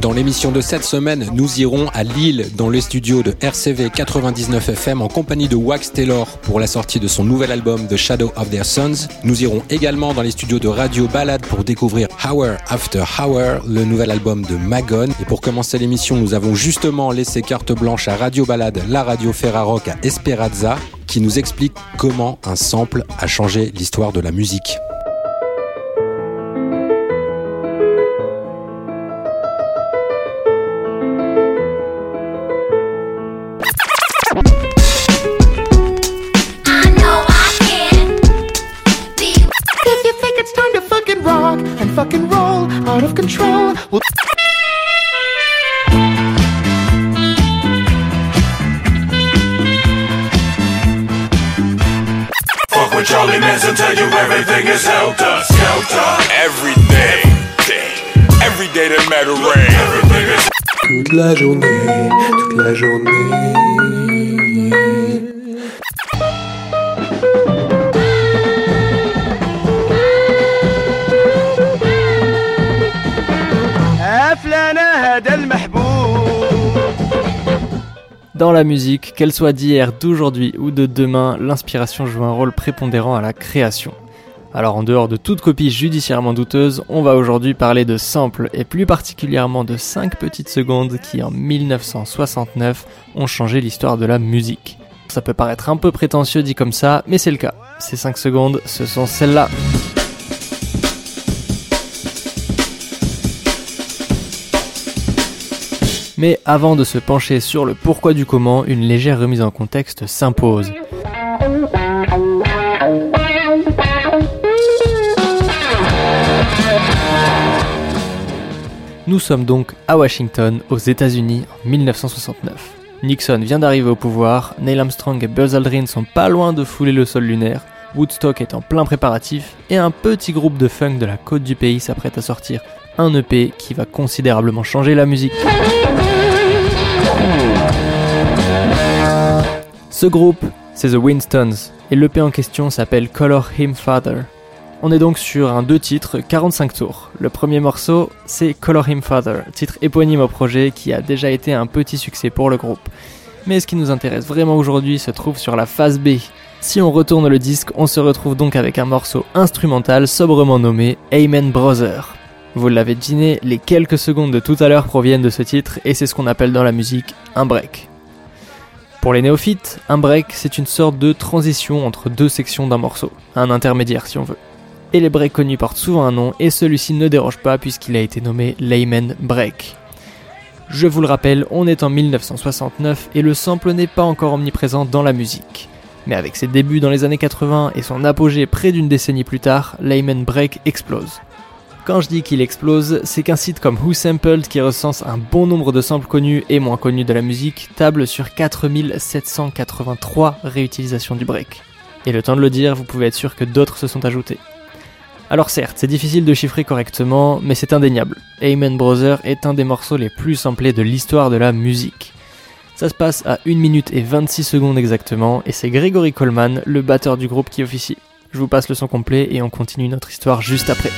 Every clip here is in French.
Dans l'émission de cette semaine, nous irons à Lille, dans le studio de RCV 99 FM, en compagnie de Wax Taylor pour la sortie de son nouvel album The Shadow of Their Sons. Nous irons également dans les studios de Radio Ballade pour découvrir Hour After Hour, le nouvel album de Magon. Et pour commencer l'émission, nous avons justement laissé carte blanche à Radio Ballade, la radio Ferrarock à Esperanza, qui nous explique comment un sample a changé l'histoire de la musique. Toute la journée, toute la journée. Dans la musique, qu'elle soit d'hier, d'aujourd'hui ou de demain, l'inspiration joue un rôle prépondérant à la création. Alors en dehors de toute copie judiciairement douteuse, on va aujourd'hui parler de samples et plus particulièrement de 5 petites secondes qui en 1969 ont changé l'histoire de la musique. Ça peut paraître un peu prétentieux dit comme ça, mais c'est le cas. Ces 5 secondes, ce sont celles-là. Mais avant de se pencher sur le pourquoi du comment, une légère remise en contexte s'impose. Nous sommes donc à Washington, aux États-Unis, en 1969. Nixon vient d'arriver au pouvoir, Neil Armstrong et Buzz Aldrin sont pas loin de fouler le sol lunaire, Woodstock est en plein préparatif, et un petit groupe de funk de la côte du pays s'apprête à sortir un EP qui va considérablement changer la musique. Ce groupe, c'est The Winstons, et l'EP en question s'appelle Color Him Father. On est donc sur un deux titres, 45 tours. Le premier morceau, c'est Color Him Father, titre éponyme au projet qui a déjà été un petit succès pour le groupe. Mais ce qui nous intéresse vraiment aujourd'hui se trouve sur la phase B. Si on retourne le disque, on se retrouve donc avec un morceau instrumental sobrement nommé Amen Brother. Vous l'avez deviné, les quelques secondes de tout à l'heure proviennent de ce titre et c'est ce qu'on appelle dans la musique un break. Pour les néophytes, un break, c'est une sorte de transition entre deux sections d'un morceau, un intermédiaire si on veut. Et les breaks connus portent souvent un nom, et celui-ci ne déroge pas puisqu'il a été nommé Layman Break. Je vous le rappelle, on est en 1969 et le sample n'est pas encore omniprésent dans la musique. Mais avec ses débuts dans les années 80 et son apogée près d'une décennie plus tard, Layman Break explose. Quand je dis qu'il explose, c'est qu'un site comme Who Sampled, qui recense un bon nombre de samples connus et moins connus de la musique, table sur 4783 réutilisations du break. Et le temps de le dire, vous pouvez être sûr que d'autres se sont ajoutés. Alors certes, c'est difficile de chiffrer correctement, mais c'est indéniable. Amen Brother est un des morceaux les plus samplés de l'histoire de la musique. Ça se passe à 1 minute et 26 secondes exactement, et c'est Gregory Coleman, le batteur du groupe, qui officie. Je vous passe le son complet et on continue notre histoire juste après.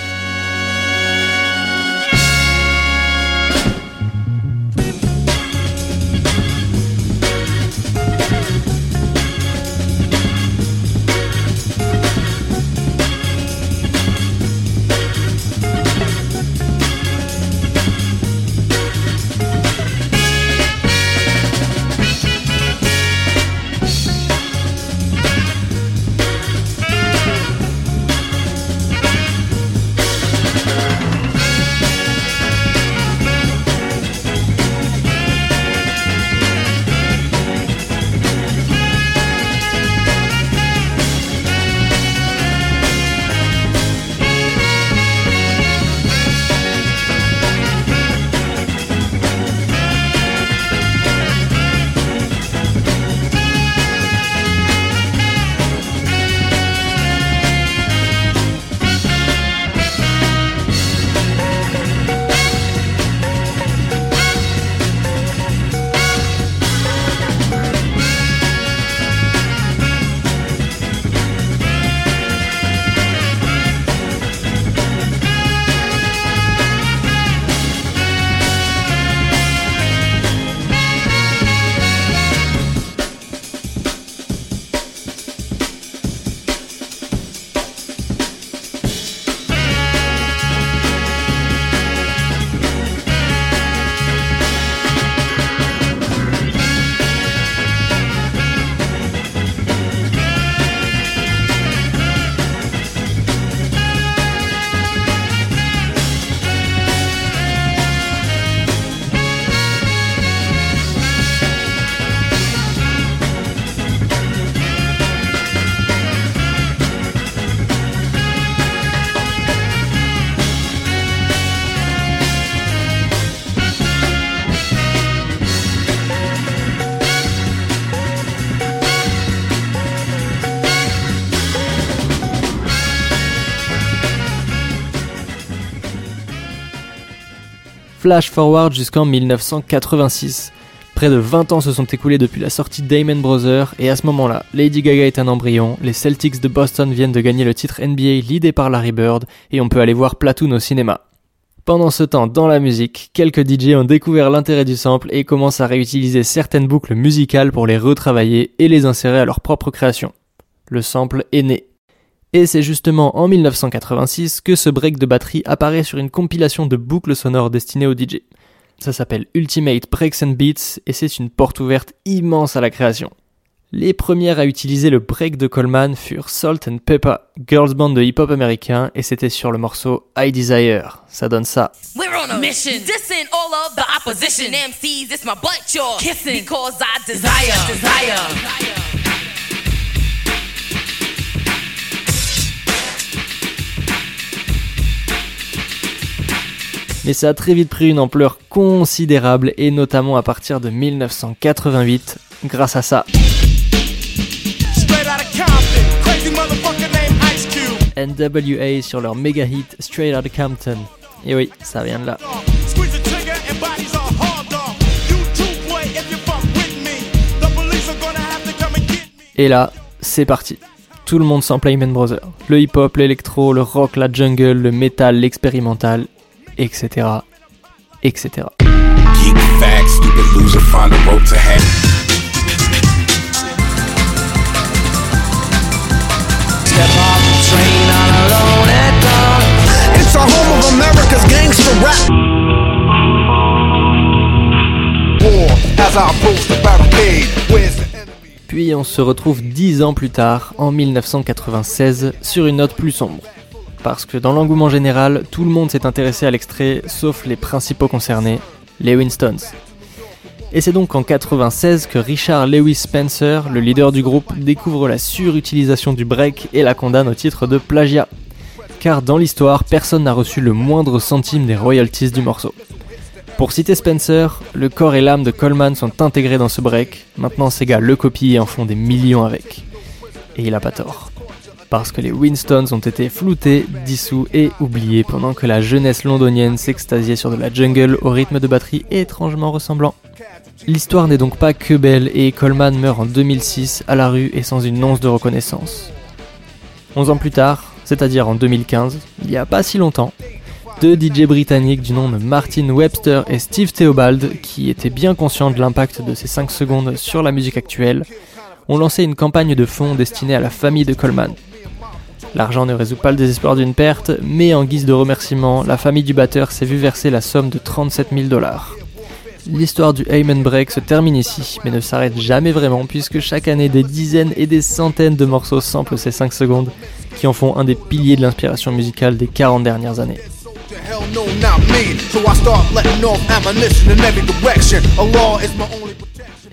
Flash forward jusqu'en 1986. Près de 20 ans se sont écoulés depuis la sortie d'Amen Brothers, et à ce moment-là, Lady Gaga est un embryon, les Celtics de Boston viennent de gagner le titre NBA l'idée par Larry Bird, et on peut aller voir Platoon au cinéma. Pendant ce temps, dans la musique, quelques DJ ont découvert l'intérêt du sample et commencent à réutiliser certaines boucles musicales pour les retravailler et les insérer à leur propre création. Le sample est né. Et c'est justement en 1986 que ce break de batterie apparaît sur une compilation de boucles sonores destinées aux DJ. Ça s'appelle Ultimate Breaks and Beats et c'est une porte ouverte immense à la création. Les premières à utiliser le break de Coleman furent Salt and Pepper, girls band de hip-hop américain, et c'était sur le morceau I Desire. Ça donne ça. We're on a mission. Dissing all of the opposition. MCs, it's my butt you're kissing. Because I desire, desire. Mais ça a très vite pris une ampleur considérable, et notamment à partir de 1988, grâce à ça. NWA sur leur méga hit Straight Outta Compton. Et oui, ça vient de là. Et là, c'est parti. Tout le monde s'en Playman Brothers. Le hip-hop, l'électro, le rock, la jungle, le metal, l'expérimental, etc. etc. Geek facts, stupid loser, find a rope to hang. It's our home of America's gangster rap. War as I approach the barricade. Where's the enemy? Puis on se retrouve dix ans plus tard, en 1996, sur une note plus sombre. Parce que dans l'engouement général, tout le monde s'est intéressé à l'extrait, sauf les principaux concernés, les Winstons. Et c'est donc en 96 que Richard Lewis Spencer, le leader du groupe, découvre la surutilisation du break et la condamne au titre de plagiat. Car dans l'histoire, personne n'a reçu le moindre centime des royalties du morceau. Pour citer Spencer, le corps et l'âme de Coleman sont intégrés dans ce break, maintenant ces gars le copient et en font des millions avec. Et il a pas tort. Parce que les Winstons ont été floutés, dissous et oubliés pendant que la jeunesse londonienne s'extasiait sur de la jungle au rythme de batterie étrangement ressemblant. L'histoire n'est donc pas que belle et Coleman meurt en 2006 à la rue et sans une once de reconnaissance. 11 ans plus tard, c'est-à-dire en 2015, il y a pas si longtemps, deux DJ britanniques du nom de Martin Webster et Steve Theobald, qui étaient bien conscients de l'impact de ces 5 secondes sur la musique actuelle, ont lancé une campagne de fonds destinée à la famille de Coleman. L'argent ne résout pas le désespoir d'une perte, mais en guise de remerciement, la famille du batteur s'est vue verser la somme de 37 000 dollars. L'histoire du Amen Break se termine ici, mais ne s'arrête jamais vraiment, puisque chaque année des dizaines et des centaines de morceaux samplent ces 5 secondes, qui en font un des piliers de l'inspiration musicale des 40 dernières années.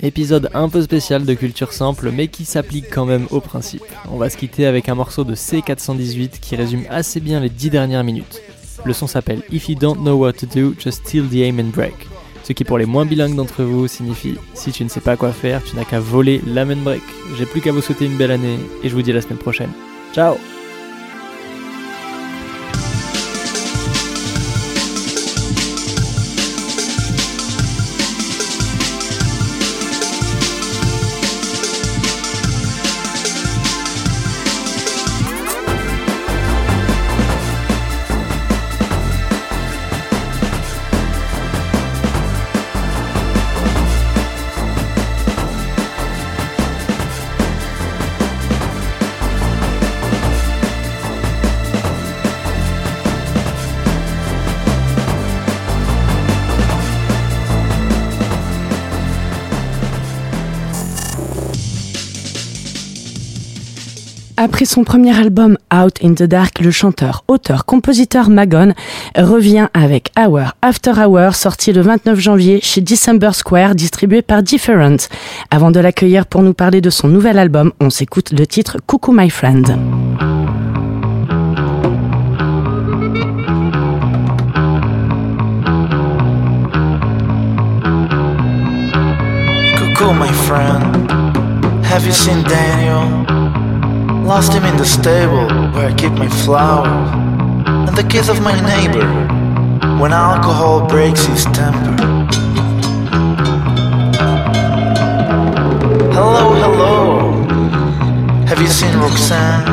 Épisode un peu spécial de culture simple, mais qui s'applique quand même au principe. On va se quitter avec un morceau de C418 qui résume assez bien les 10 dernières minutes. Le son s'appelle If you don't know what to do, just steal the aim and break. Ce qui pour les moins bilingues d'entre vous signifie si tu ne sais pas quoi faire, tu n'as qu'à voler l'aim and break. J'ai plus qu'à vous souhaiter une belle année et je vous dis à la semaine prochaine. Ciao Après son premier album Out in the Dark, le chanteur, auteur, compositeur Magon revient avec Hour After Hour, sorti le 29 janvier chez December Square, distribué par Different. Avant de l'accueillir pour nous parler de son nouvel album, on s'écoute le titre Coucou My Friend. Cuckoo, my friend. Have you seen Daniel? Lost him in the stable where I keep my flowers. And the kiss of my neighbor. when alcohol breaks his temper. Hello, hello. Have you seen Roxanne?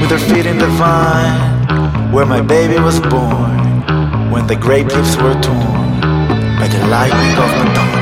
With her feet in the vine, where my baby was born, when the grape leaves were torn by the lightning of Madonna.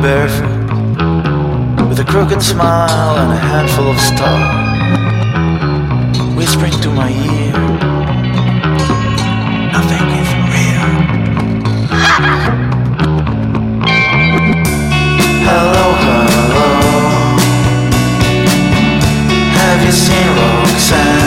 barefoot, with a crooked smile and a handful of stars, whispering to my ear, Nothing is real. hello, hello. Have you seen Roxanne?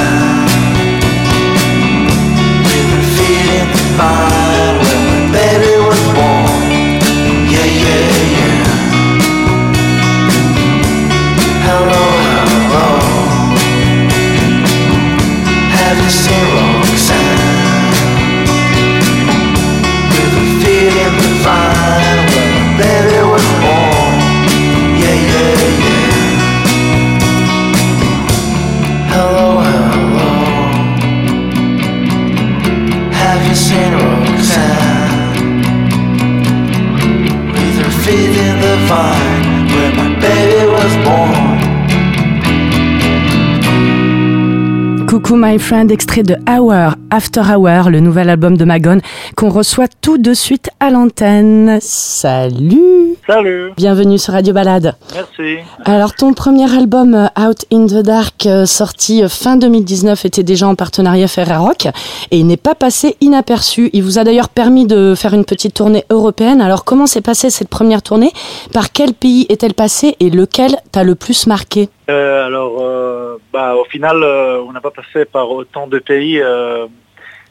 My Friend, extrait de Hour After Hour, le nouvel album de Magone qu'on reçoit tout de suite à l'antenne. Salut Salut, Bienvenue sur Radio Balade. merci. Alors ton premier album euh, Out in the Dark euh, sorti euh, fin 2019 était déjà en partenariat Ferrer Rock et il n'est pas passé inaperçu. Il vous a d'ailleurs permis de faire une petite tournée européenne. Alors comment s'est passée cette première tournée? Par quel pays est-elle passée et lequel t'a le plus marqué? Euh, alors, euh, bah, au final, euh, on n'a pas passé par autant de pays euh,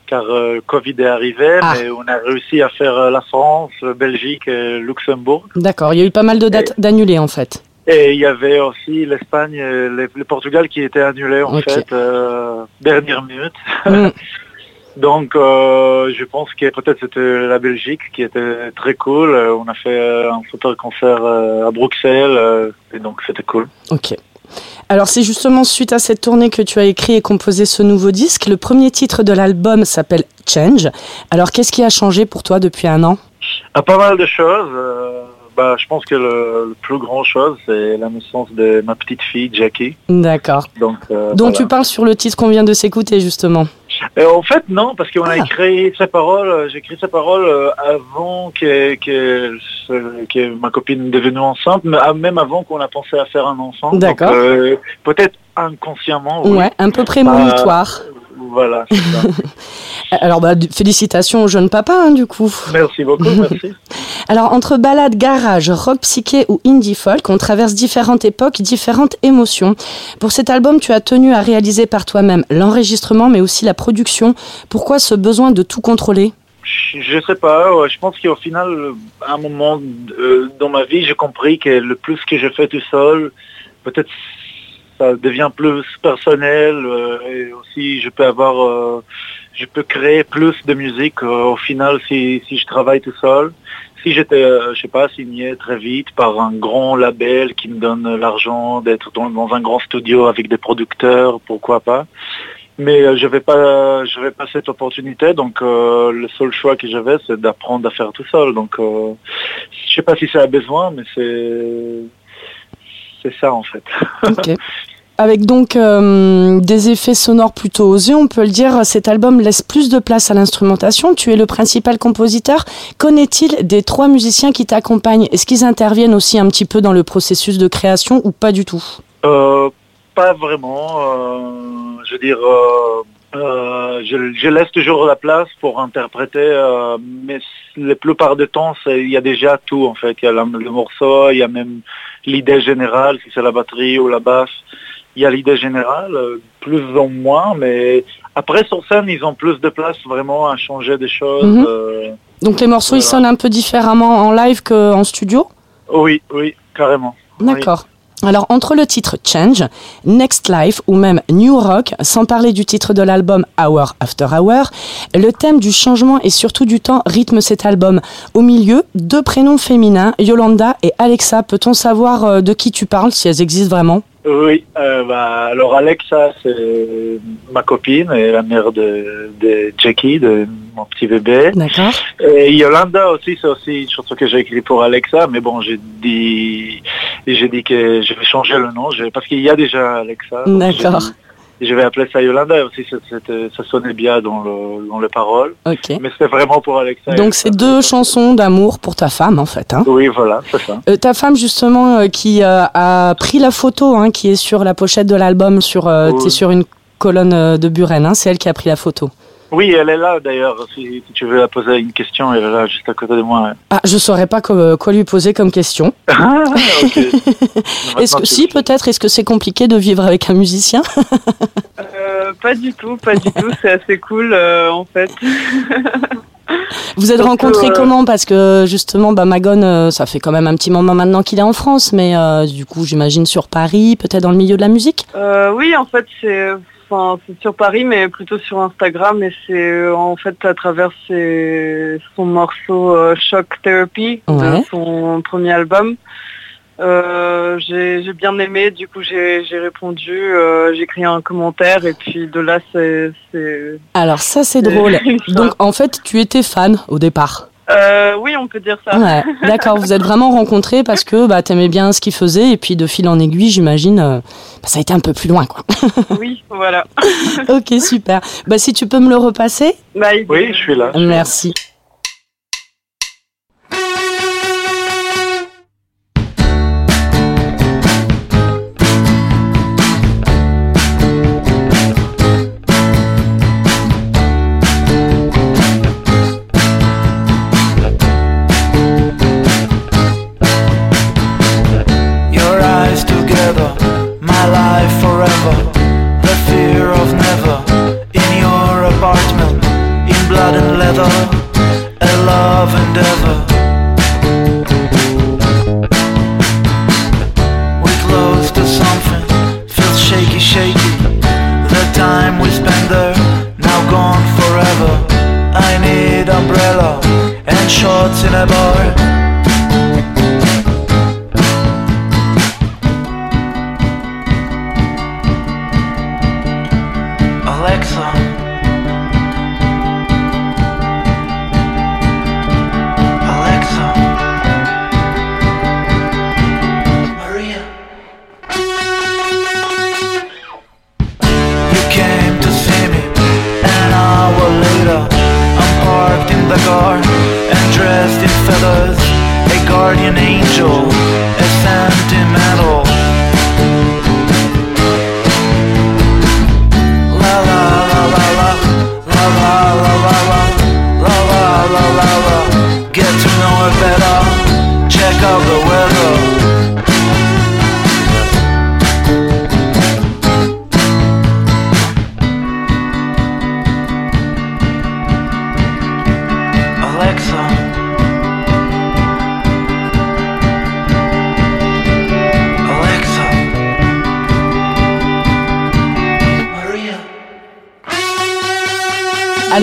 car euh, Covid est arrivé, Ah. mais on a réussi à faire euh, la France, la Belgique et Luxembourg. D'accord, il y a eu pas mal de dates d'annulés en fait. Et il y avait aussi l'Espagne et le, le Portugal qui étaient annulés en fait, euh, dernière minute. Mm. Donc, je pense que peut-être c'était la Belgique qui était très cool. On a fait un super concert à Bruxelles et donc c'était cool. Ok. Alors c'est justement suite à cette tournée que tu as écrit et composé ce nouveau disque. Le premier titre de l'album s'appelle Change. Alors qu'est-ce qui a changé pour toi depuis un an? Ah, pas mal de choses. euh, bah, je pense que le, le plus grand chose, c'est la naissance de ma petite fille, Jackie. D'accord. Donc, euh, voilà. tu parles sur le titre qu'on vient de s'écouter justement. Euh, en fait, non, parce qu'on a Ah. écrit ces paroles, euh, j'ai écrit ces paroles euh, avant que, que, ma copine devenue enceinte, ah, même avant qu'on a pensé à faire un enfant. D'accord. euh, Peut-être inconsciemment, oui. Ouais, un peu prémonitoire. Voilà, ça. Alors bah, félicitations au jeune papa hein, du coup. merci beaucoup, merci. Alors entre balade, garage, rock psyché ou indie folk, on traverse différentes époques, différentes émotions. Pour cet album, tu as tenu à réaliser par toi-même l'enregistrement mais aussi la production. Pourquoi ce besoin de tout contrôler? Je je sais pas, ouais, je pense qu'au final, à un moment euh, dans ma vie, j'ai compris que le plus que je fais tout seul, peut-être ça devient plus personnel euh, et aussi je peux avoir, euh, je peux créer plus de musique euh, au final si, si je travaille tout seul. Si j'étais, je sais pas, signé très vite par un grand label qui me donne l'argent d'être dans, dans un grand studio avec des producteurs, pourquoi pas. Mais je vais pas, je vais pas cette opportunité. Donc euh, le seul choix que j'avais, c'est d'apprendre à faire tout seul. Donc euh, je sais pas si ça a besoin, mais c'est c'est ça en fait. Avec donc euh, des effets sonores plutôt osés, on peut le dire, cet album laisse plus de place à l'instrumentation. Tu es le principal compositeur. Connaît-il des trois musiciens qui t'accompagnent? Est-ce qu'ils interviennent aussi un petit peu dans le processus de création ou pas du tout? Euh, pas vraiment. euh, je veux dire, je, je laisse toujours la place pour interpréter, mais la plupart du temps, il y a déjà tout en fait. Il y a le morceau, il y a même l'idée générale, si c'est la batterie ou la basse. Il y a l'idée générale, euh, plus ou moins, mais après sur scène, ils ont plus de place vraiment à changer des choses. Mhm. euh, Donc les morceaux, ils sonnent un peu différemment en live qu'en studio? Oui, oui, carrément. Oui. D'accord. Alors, entre le titre Change, Next Life ou même New Rock, sans parler du titre de l'album Hour After Hour, le thème du changement et surtout du temps rythme cet album. Au milieu, deux prénoms féminins, Yolanda et Alexa. Peut-on savoir euh, de qui tu parles, si elles existent vraiment? Oui, euh, bah, alors Alexa, c'est ma copine et la mère de, de Jackie, de mon petit bébé. D'accord. Et Yolanda aussi, c'est aussi une chanson que j'ai écrite pour Alexa, mais bon, j'ai dit, j'ai dit que je vais changer le nom, je- parce qu'il y a déjà Alexa. D'accord. Je vais appeler ça Yolanda aussi ça, c'était- ça sonnait bien dans, le, dans les paroles. Ok. Mais c'était vraiment pour Alexa. Donc, c'est deux chansons d'amour pour ta femme, en fait. Hein. Oui, voilà, c'est ça. Euh, ta femme justement euh, qui euh, a pris la photo hein, qui est sur la pochette de l'album sur euh, Oui. sur une colonne euh, de Buren hein, c'est elle qui a pris la photo Oui, elle est là d'ailleurs. Si, si tu veux la poser une question, elle est là juste à côté de moi. ah je saurais pas quoi, quoi lui poser comme question Ah, est-ce que si peut-être est-ce que c'est compliqué de vivre avec un musicien Euh, pas du tout, pas du tout. C'est assez cool euh, en fait. vous êtes rencontrés euh, comment? Parce que justement bah, Magone euh, ça fait quand même un petit moment maintenant qu'il est en France mais euh, du coup j'imagine sur Paris peut-être dans le milieu de la musique? Euh, oui, en fait, c'est enfin, c'est sur Paris, mais plutôt sur Instagram. Et c'est euh, en fait à travers ses- son morceau euh, Shock Therapy Ouais. de son premier album. Euh, j'ai bien aimé, du coup j'ai répondu, euh, j'ai écrit un commentaire et puis de là c'est... alors ça c'est drôle donc en fait tu étais fan au départ Euh, oui, on peut dire ça. Ouais, d'accord, vous êtes vraiment rencontrés parce que bah, t'aimais bien ce qu'il faisait et puis de fil en aiguille, j'imagine, euh, bah, ça a été un peu plus loin, quoi. Oui, voilà. ok, super. Bah, si tu peux me le repasser Bah, Oui, je suis là. Merci.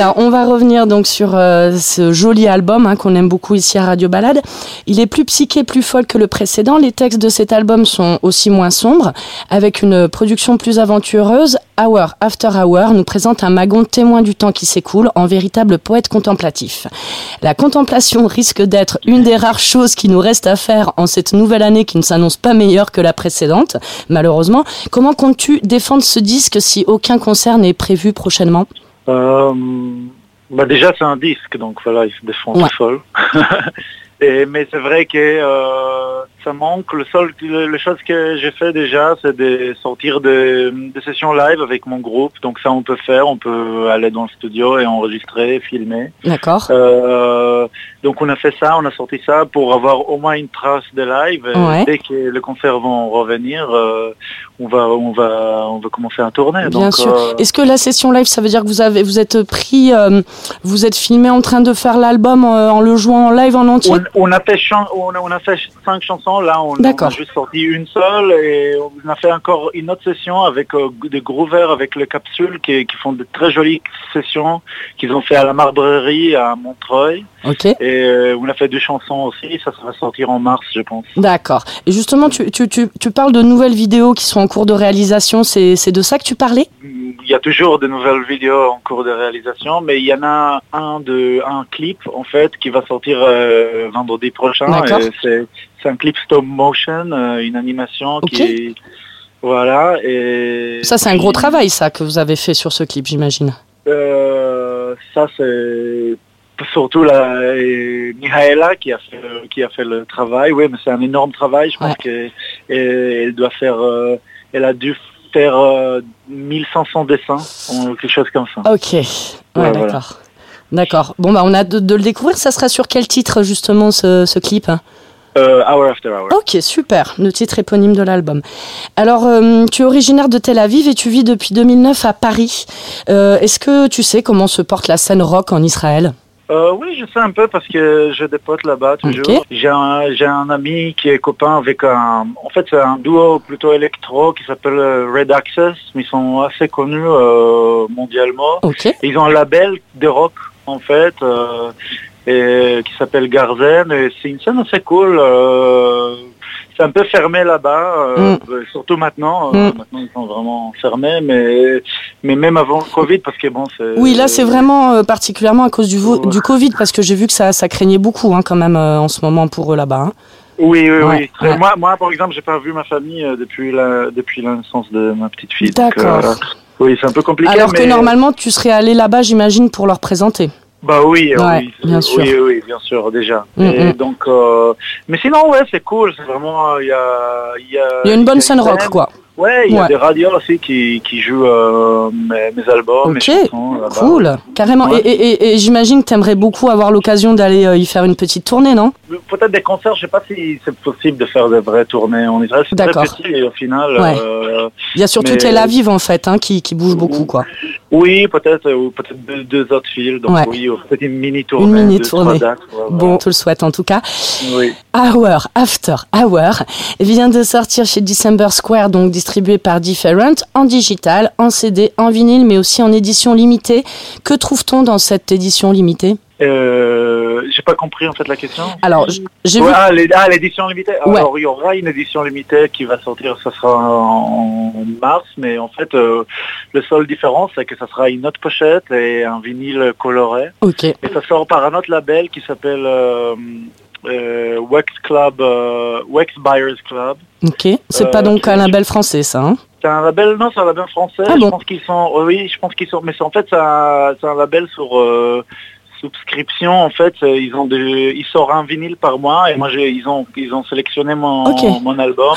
On va revenir donc sur euh, ce joli album hein, qu'on aime beaucoup ici à Radio Balade. Il est plus psyché, plus folle que le précédent. Les textes de cet album sont aussi moins sombres, avec une production plus aventureuse. Hour After Hour nous présente un magon témoin du temps qui s'écoule, en véritable poète contemplatif. La contemplation risque d'être une des rares choses qui nous reste à faire en cette nouvelle année qui ne s'annonce pas meilleure que la précédente, malheureusement. Comment comptes-tu défendre ce disque si aucun concert n'est prévu prochainement? Bah déjà c'est un disque, donc voilà, il se défend Ouais. tout seul. Et, mais c'est vrai que euh, ça manque. Le seul, le, le chose que j'ai fait déjà, c'est de sortir des, des sessions live avec mon groupe. Donc ça, on peut faire. On peut aller dans le studio et enregistrer, filmer. D'accord. Euh, donc on a fait ça, on a sorti ça pour avoir au moins une trace de live. Et Ouais. Dès que les concerts vont revenir, euh, on va, on va, on va commencer à tourner. Bien Donc, sûr. euh, Est-ce que la session live, ça veut dire que vous avez, vous êtes pris, euh, vous êtes filmé en train de faire l'album euh, en le jouant en live en entier? On, on a fait on, a, on a fait cinq chansons. Là, on, on a juste sorti une seule et on a fait encore une autre session avec des groovers avec les capsules qui, qui font de très jolies sessions qu'ils ont fait à la Marbrerie à Montreuil. Ok. Et on a fait deux chansons aussi. Ça, ça va sortir en mars, je pense. D'accord. Et justement, tu, tu, tu, tu parles de nouvelles vidéos qui sont en cours de réalisation. C'est de ça que tu parlais? Il y a toujours de nouvelles vidéos en cours de réalisation, mais il y en a un de un clip en fait qui va sortir euh, vendredi prochain. C'est un clip stop motion, euh, une animation qui est voilà et Ça, c'est un gros travail, ça, que vous avez fait sur ce clip, j'imagine. Euh, ça c'est surtout la et Mihaela qui a fait qui a fait le travail. Oui, mais c'est un énorme travail. Je pense que et elle doit faire euh, elle a dû faire euh, 1500 dessins ou quelque chose comme ça. Ok. Ouais, Ouais, d'accord. voilà. D'accord. Bon, bah, on a de, de le découvrir. Ça sera sur quel titre, justement, ce, ce clip Euh, hour after hour. Ok, super. Le titre éponyme de l'album. Alors, euh, tu es originaire de Tel Aviv et tu vis depuis 2009 à Paris. Euh, Est-ce que tu sais comment se porte la scène rock en Israël? Euh, oui, je sais un peu parce que j'ai des potes là-bas toujours. J'ai un, j'ai un ami qui est copain avec un... En fait, c'est un duo plutôt électro qui s'appelle euh, Red Access, mais ils sont assez connus euh, mondialement. Ils ont un label de rock, en fait, euh, et, qui s'appelle Garzen. Et c'est une scène assez cool. C'est un peu fermé là-bas, euh, euh, surtout maintenant. euh, Mm. Maintenant, ils sont vraiment fermés, mais, mais même avant le Covid, parce que bon, c'est... Oui, là, c'est vraiment euh, particulièrement à cause du, vo- du Covid, parce que j'ai vu que ça, ça craignait beaucoup, hein, quand même, en ce moment pour eux là-bas. hein. Oui, oui, Ouais, oui. Ouais. Moi, moi, par exemple, j'ai pas vu ma famille depuis la depuis la naissance de ma petite fille. D'accord. oui, c'est un peu compliqué. Alors que normalement, tu serais allé là-bas, j'imagine, pour leur présenter. Bah oui, euh, Ouais, oui, bien sûr. oui, oui, bien sûr, déjà. Mm, Et mm. donc, euh, mais sinon, ouais, c'est cool. C'est vraiment, euh, il y a, il y a, Il y a une bonne scène rock, quoi. Ouais, il y a Ouais. des radios aussi qui, qui jouent euh, mes, mes albums, mes Ok, chansons cool, carrément. Ouais. Et, et- et- et j'imagine que tu aimerais beaucoup avoir l'occasion d'aller euh, y faire une petite tournée, non? Peut-être des concerts, je sais pas si c'est possible de faire de vraies tournées en Israël. C'est très petit et au final. Ouais. euh, Il y a surtout mais- Tel Aviv, en fait, hein, qui, qui bouge beaucoup, quoi. Oui, peut-être, ou peut-être deux, deux autres villes. Donc oui, ou peut-être une mini tournée. Une mini deux, trois tournée. dates, ouais, voilà. Bon, tout le souhaite en tout cas. Oui. Hour After Hour vient de sortir chez December Square, donc distribué par Different, en digital, en CD, en vinyle, mais aussi en édition limitée. Que trouve-t-on dans cette édition limitée? Euh, J'ai pas compris en fait la question. Alors, j'ai Ouais, vu. Ah, ah, l'édition limitée. Ouais. Alors, il y aura une édition limitée qui va sortir, ça sera en, en mars, mais en fait, euh, le seul différence, c'est que ça sera une autre pochette et un vinyle coloré. Ok. Et ça sort par un autre label qui s'appelle euh, euh, Wax Club, euh, Wax Buyers Club. Ok. C'est pas Euh, donc un label français, ça. hein? C'est un label, non, c'est un label français. Ah je bon? pense qu'ils sont, oui, je pense qu'ils sont, mais c'est en fait, c'est un, label sur euh, subscription. En fait, Euh, ils ont des, ils sortent un vinyle par mois et moi, j'ai, ils ont, ils ont sélectionné mon, mon album.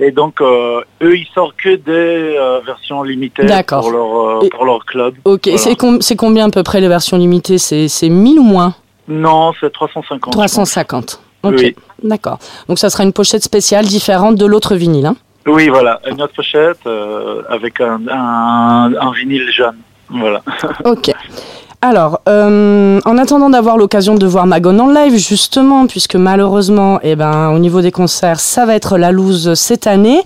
Et donc, euh, eux, ils sortent que des euh, versions limitées pour leur, euh, Et- pour leur club. Ok. Voilà. C'est com- c'est combien à peu près les versions limitées? C'est c'est 1000 ou moins? Non, c'est 350. je pense. 350. Ok. Oui. D'accord. Donc ça sera une pochette spéciale différente de l'autre vinyle. Hein Oui, voilà, une autre pochette euh, avec un, un, un vinyle jaune. Voilà. Ok. Alors, euh, en attendant d'avoir l'occasion de voir Magone en live, justement, puisque malheureusement, eh ben, au niveau des concerts, ça va être la loose cette année,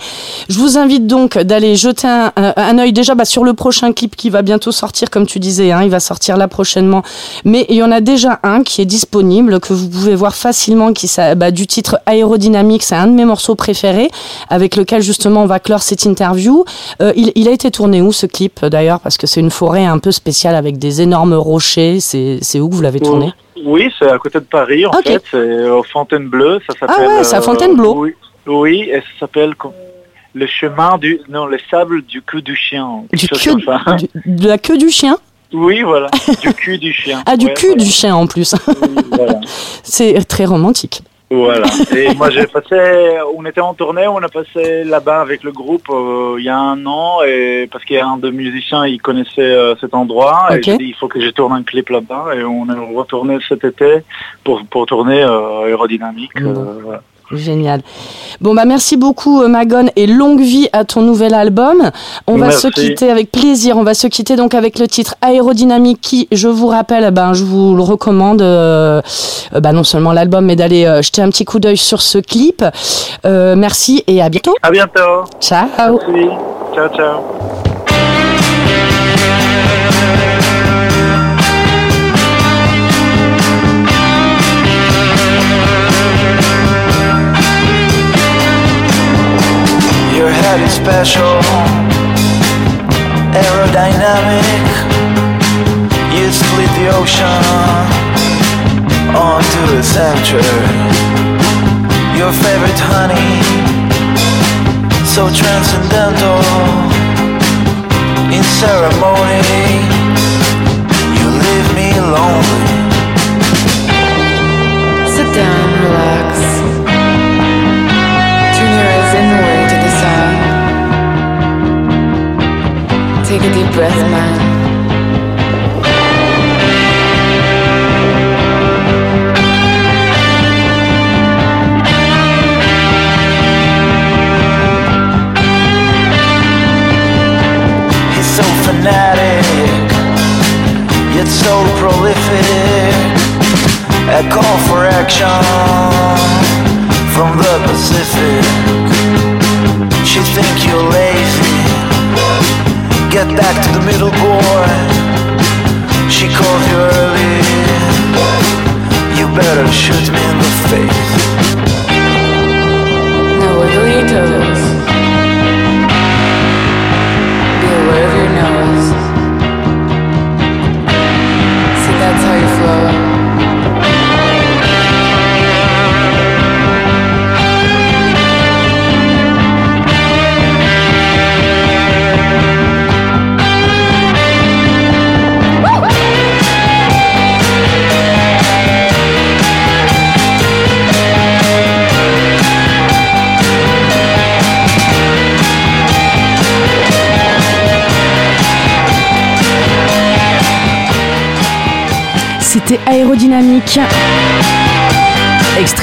je vous invite donc d'aller jeter un, un, un œil déjà bah, sur le prochain clip qui va bientôt sortir, comme tu disais, hein, il va sortir là prochainement. Mais il y en a déjà un qui est disponible, que vous pouvez voir facilement, qui bah, du titre Aérodynamique, c'est un de mes morceaux préférés, avec lequel justement on va clore cette interview. Euh, il, il a été tourné où ce clip d'ailleurs? Parce que c'est une forêt un peu spéciale avec des énormes rochers. C'est où que vous l'avez tourné Oui, c'est à côté de Paris, en fait. C'est au Fontainebleau. Ça s'appelle. Ah ouais, c'est à euh, Fontainebleau. Oui, oui, et ça s'appelle le chemin du. Non, le sable du cul du chien. Du queue- du- De la queue du chien Oui, voilà. Du cul du chien. Ah, du Ouais, cul voilà. du chien en plus. Voilà. C'est très romantique. Voilà. Et moi, j'ai passé, on était en tournée, on a passé là-bas avec le groupe euh, il y a un an, et parce qu'il y a un de musiciens, il connaissait euh, cet endroit, Ok. et dit il faut que je tourne un clip là-bas, et on est retourné cet été pour, pour tourner euh, aérodynamique. euh, voilà. Génial. Bon bah merci beaucoup euh, Magon et longue vie à ton nouvel album. On va se quitter avec plaisir. On va se quitter donc avec le titre Aérodynamique qui, je vous rappelle, ben je vous le recommande. euh, euh, bah, non seulement l'album, mais d'aller euh, jeter un petit coup d'œil sur ce clip. Euh, merci et à bientôt. À bientôt. Ciao. Merci. Ciao, ciao. Head is special, aerodynamic. You split the ocean onto the center. Your favorite honey, so transcendental. In ceremony,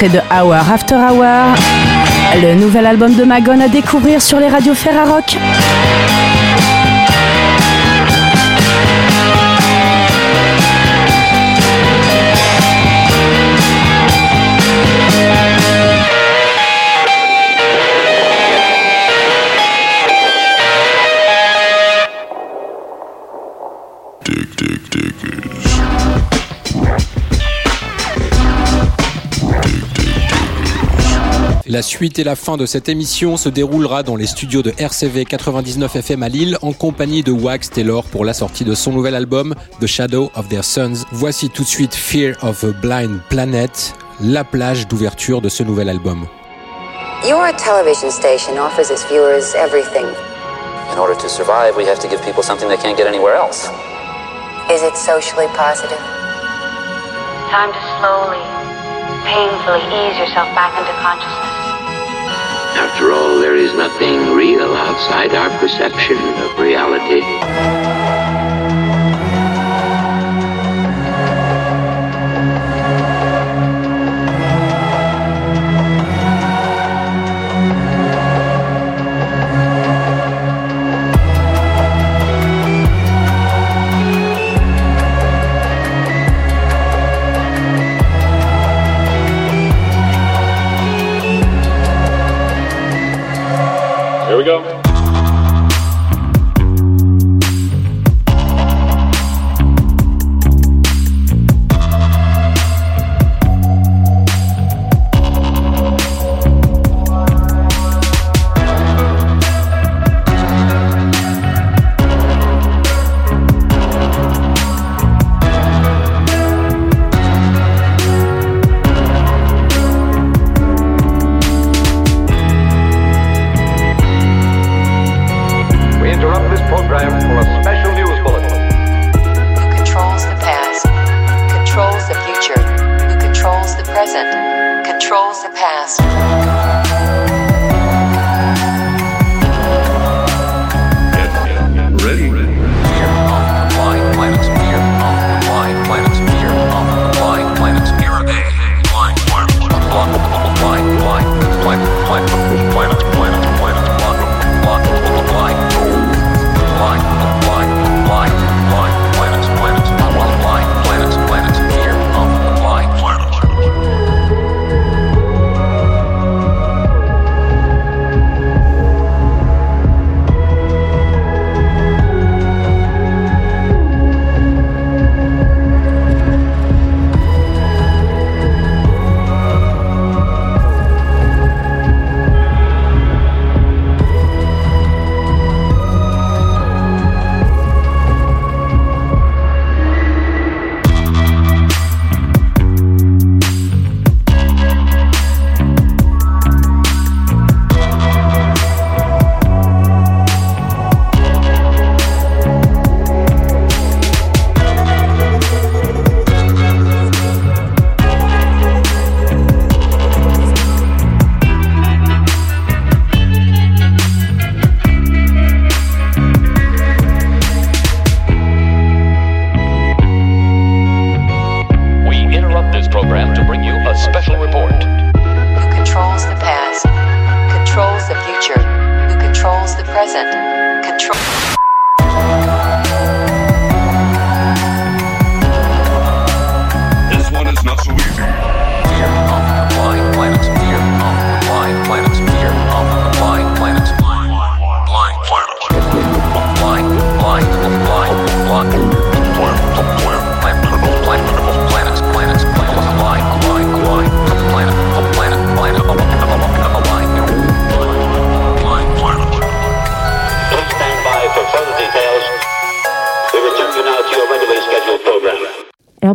De Hour After Hour. Le nouvel album de Magon à découvrir sur les radios Ferrarock. Suite et la fin de cette émission se déroulera dans les studios de RCV 99 FM à Lille en compagnie de Wax Taylor pour la sortie de son nouvel album The Shadow of Their Sons. Voici tout de suite Fear of a Blind Planet, la plage d'ouverture de ce nouvel album. Your television station offers its viewers everything. In order to survive, we have to give people something they can't get anywhere else. Is it socially positive? Time to slowly, painfully ease yourself back into consciousness. After all, there is nothing real outside our perception of reality.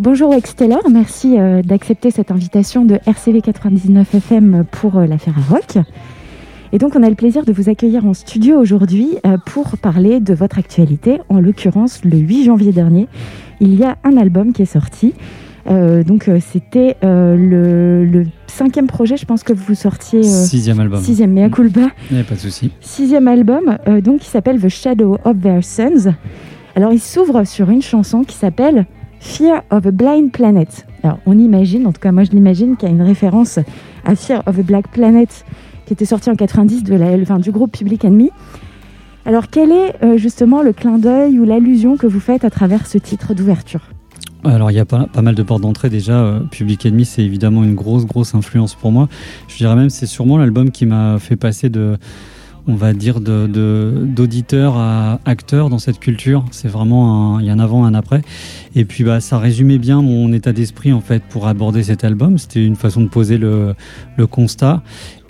Bonjour Exteller, merci euh, d'accepter cette invitation de RCV 99 FM pour euh, l'affaire à rock. Et donc on a le plaisir de vous accueillir en studio aujourd'hui euh, pour parler de votre actualité. En l'occurrence, le 8 janvier dernier, il y a un album qui est sorti. Euh, donc euh, c'était euh, le, le cinquième projet, je pense que vous sortiez... Sixième album. Sixième, mais à culpa. Il n'y a pas de souci. Sixième album, donc qui s'appelle The Shadow of Their Sons. Alors il s'ouvre sur une chanson qui s'appelle Fear of a Blind Planet. Alors on imagine, en tout cas moi je l'imagine, qu'il y a une référence à Fear of a Black Planet qui était sorti en 90 de la, enfin, du groupe Public Enemy. Alors quel est euh, justement le clin d'œil ou l'allusion que vous faites à travers ce titre d'ouverture? Alors il y a pas, pas mal de portes d'entrée déjà. euh, Public Enemy, c'est évidemment une grosse, grosse influence pour moi. Je dirais même c'est sûrement l'album qui m'a fait passer de, on va dire, de- de- d'auditeur à acteur dans cette culture. C'est vraiment il y a un avant, un après. Et puis bah, ça résumait bien mon état d'esprit en fait pour aborder cet album. C'était une façon de poser le, le constat.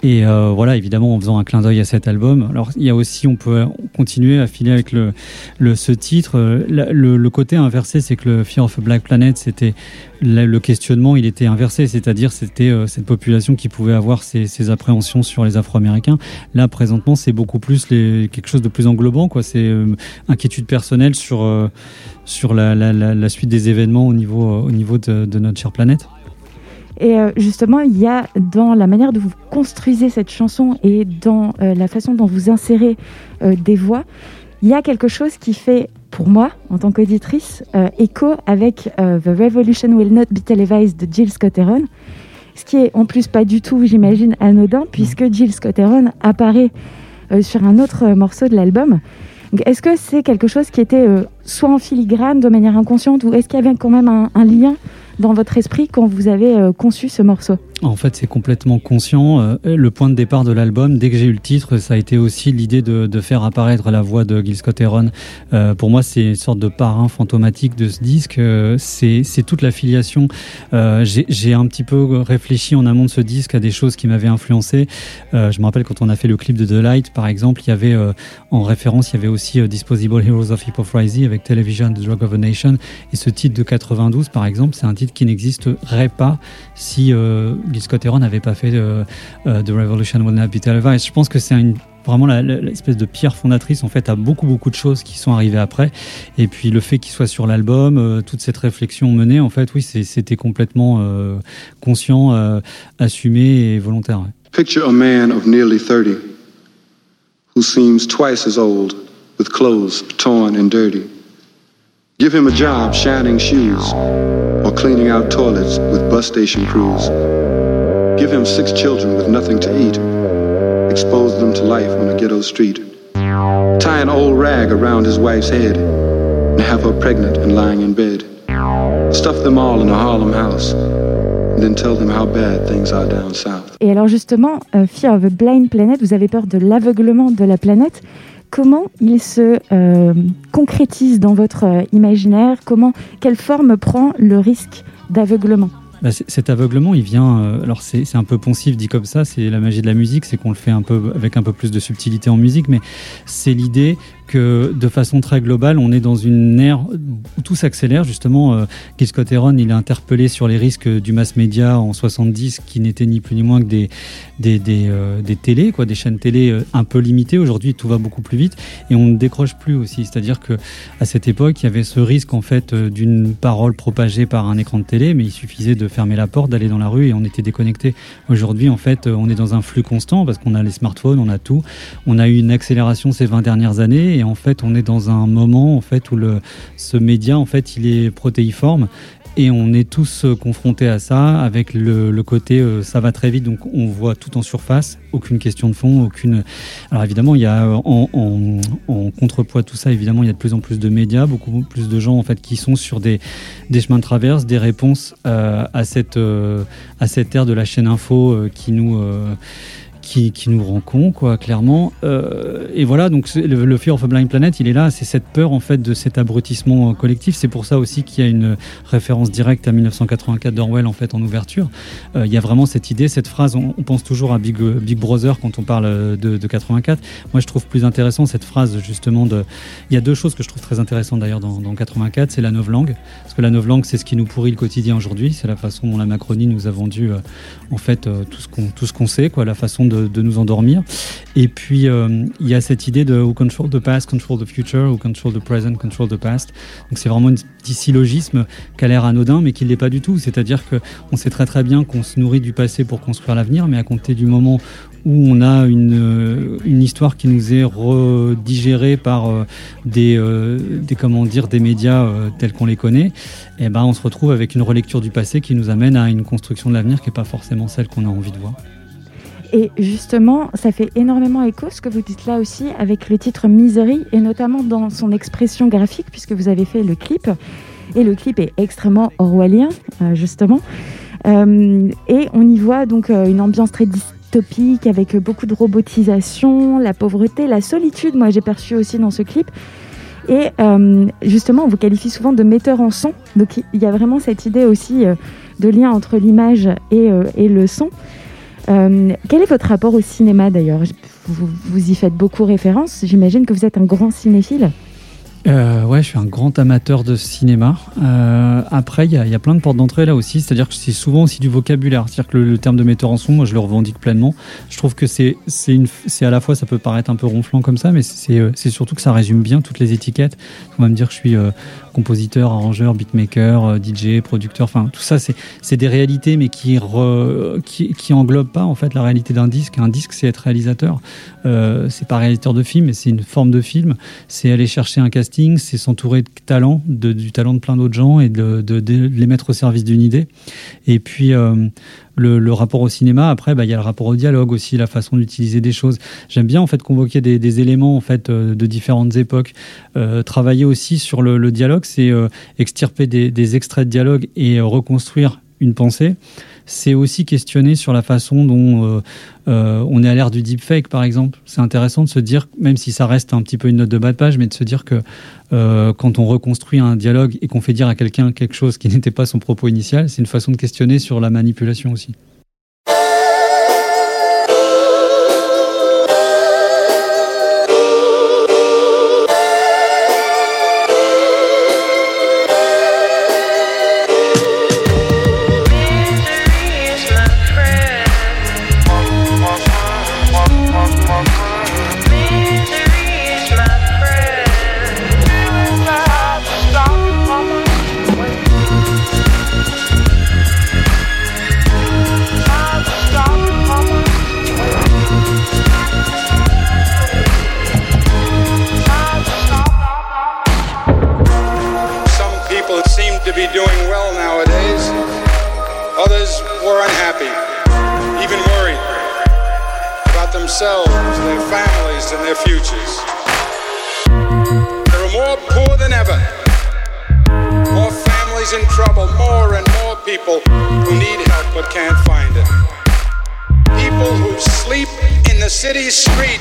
Et euh, voilà, évidemment, en faisant un clin d'œil à cet album. Alors, il y a aussi, on peut continuer à filer avec le, le ce titre. Le, le côté inversé, c'est que le Fear of a Black Planet, c'était le questionnement, il était inversé, c'est-à-dire c'était euh, cette population qui pouvait avoir ses, ses appréhensions sur les Afro-Américains. Là, présentement, c'est beaucoup plus les, quelque chose de plus englobant, quoi. C'est euh, inquiétude personnelle sur euh, sur la, la, la, suite des événements au niveau au niveau de, de notre chère planète. Et euh, justement, il y a dans la manière dont vous construisez cette chanson et dans euh, la façon dont vous insérez euh, des voix, il y a quelque chose qui fait, pour moi, en tant qu'auditrice, euh, écho avec euh, The Revolution Will Not Be Televised de Jill Scott Heron. Ce qui est en plus pas du tout, j'imagine, anodin, puisque Jill Scott Heron apparaît euh, sur un autre morceau de l'album. Est-ce que c'est quelque chose qui était soit en filigrane, de manière inconsciente, ou est-ce qu'il y avait quand même un, un lien dans votre esprit quand vous avez euh, conçu ce morceau En fait, c'est complètement conscient. Euh, le point de départ de l'album, dès que j'ai eu le titre, ça a été aussi l'idée de, de faire apparaître la voix de Gil Scott Heron. Euh, pour moi, c'est une sorte de parrain fantomatique de ce disque. Euh, c'est toute la filiation. Euh, j'ai un petit peu réfléchi en amont de ce disque à des choses qui m'avaient influencé. Je me rappelle quand on a fait le clip de The Light, par exemple, il y avait en référence, il y avait aussi Disposable Heroes of Hypocrisy avec Television, The Drug of a Nation. Et ce titre de 92, par exemple, c'est un titre qui n'existerait pas si Gil Scott Heron n'avait pas fait euh, euh, The Revolution Will Not Be Televised. Je pense que c'est une vraiment l'espèce de pierre fondatrice en fait à beaucoup beaucoup de choses qui sont arrivées après. Et puis le fait qu'il soit sur l'album, euh, toute cette réflexion menée, en fait, oui, c'était complètement euh, conscient, euh, assumé et volontaire. ouais. Picture a man of nearly 30 who seems twice as old with clothes torn and dirty. Give him a job shining shoes or cleaning out toilets with bus station crews. Give him six children with nothing to eat. Expose them to life on a ghetto street. Tie an old rag around his wife's head and have her pregnant and lying in bed. Stuff them all in a Harlem house and then tell them how bad things are down south. Et alors justement, euh, Fear of a Blind Planet, vous avez peur de l'aveuglement de la planète. Comment il se euh, concrétise dans votre euh, imaginaire? Comment, quelle forme prend le risque d'aveuglement? Bah, cet aveuglement, il vient. euh, alors, c'est un peu poncif dit comme ça. C'est la magie de la musique, c'est qu'on le fait un peu avec un peu plus de subtilité en musique, mais c'est l'idée que, de façon très globale, on est dans une ère où tout s'accélère. Justement, euh, Gil Scott il est interpellé sur les risques du mass média en 70, qui n'étaient ni plus ni moins que des des des, euh, des télés, quoi, des chaînes télé euh, un peu limitées. Aujourd'hui, tout va beaucoup plus vite et on ne décroche plus aussi. C'est-à-dire que à cette époque, il y avait ce risque en fait d'une parole propagée par un écran de télé, mais il suffisait de fermer la porte, d'aller dans la rue et on était déconnecté. Aujourd'hui, en fait, on est dans un flux constant parce qu'on a les smartphones, on a tout. On a eu une accélération ces 20 dernières années et en fait, on est dans un moment en fait où ce média en fait, il est protéiforme. Et on est tous euh, confrontés à ça avec le, côté euh, ça va très vite. Donc on voit tout en surface. Aucune question de fond aucune alors évidemment il y a euh, en, en, en contrepoids tout ça évidemment il y a de plus en plus de médias beaucoup plus de gens en fait qui sont sur des, des chemins de traverse des réponses à cette à cette ère de la chaîne info qui nous qui, nous rend con, quoi, clairement. Euh, et voilà, donc le, Fear of a Blind Planet, il est là, c'est cette peur, en fait, de cet abrutissement collectif. C'est pour ça aussi qu'il y a une référence directe à 1984 d'Orwell, en fait, en ouverture. Euh, il y a vraiment cette idée, cette phrase, on, pense toujours à Big, euh, Big Brother quand on parle de, de 84. Moi, je trouve plus intéressant cette phrase, justement, de... Il y a deux choses que je trouve très intéressantes, d'ailleurs, dans, dans 84, c'est la novlangue. Parce que la novlangue, c'est ce qui nous pourrit le quotidien aujourd'hui. C'est la façon dont la Macronie nous a vendu, en fait, tout ce qu'on qu'on sait, quoi, la façon de, de nous endormir. Et puis, euh, il y a cette idée de who control the past, control the future, who control the present, control the past. Donc, c'est vraiment un petit syllogisme qui a l'air anodin, mais qui ne l'est pas du tout. C'est-à-dire que on sait très très bien qu'on se nourrit du passé pour construire l'avenir, mais à compter du moment où on a une, euh, une histoire qui nous est redigérée par euh, des, des, comment dire, des médias tels qu'on les connaît, et ben on se retrouve avec une relecture du passé qui nous amène à une construction de l'avenir qui n'est pas forcément celle qu'on a envie de voir. Et justement, ça fait énormément écho ce que vous dites là aussi avec le titre Misery et notamment dans son expression graphique puisque vous avez fait le clip. Et le clip est extrêmement orwellien, euh, justement. Euh, et on y voit donc euh, une ambiance très dystopique avec beaucoup de robotisation, la pauvreté, la solitude. Moi, j'ai perçu aussi dans ce clip. Et justement, on vous qualifie souvent de metteur en son. Donc, il y a vraiment cette idée aussi de lien entre l'image et le son. Euh, quel est votre rapport au cinéma d'ailleurs vous, vous y faites beaucoup référence. J'imagine que vous êtes un grand cinéphile. Euh, ouais, je suis un grand amateur de cinéma. Euh, après, il y, a- plein de portes d'entrée là aussi. C'est-à-dire que c'est souvent aussi du vocabulaire. C'est-à-dire que le, terme de metteur en son, moi, je le revendique pleinement. Je trouve que c'est à la fois ça peut paraître un peu ronflant comme ça, mais c'est euh, surtout que ça résume bien toutes les étiquettes. On va me dire que je suis compositeur, arrangeur, beatmaker, euh, DJ, producteur. Enfin, tout ça, c'est des réalités, mais qui qui englobent pas en fait la réalité d'un disque. Un disque, c'est être réalisateur. Euh, c'est pas réalisateur de film, mais c'est une forme de film. C'est aller chercher un casting, c'est s'entourer de talent, de, du talent de plein d'autres gens et de les mettre au service d'une idée. Et puis euh, le, rapport au cinéma, après, bah, il y a le rapport au dialogue aussi, la façon d'utiliser des choses. J'aime bien en fait convoquer des, éléments en fait euh, de différentes époques. Euh, travailler aussi sur le, dialogue, c'est euh, extirper des, des extraits de dialogue et reconstruire une pensée. C'est aussi questionner sur la façon dont euh, euh, on est à l'ère du deepfake, par exemple. C'est intéressant de se dire, même si ça reste un petit peu une note de bas de page, mais de se dire que euh, quand on reconstruit un dialogue et qu'on fait dire à quelqu'un quelque chose qui n'était pas son propos initial, c'est une façon de questionner sur la manipulation aussi. City streets.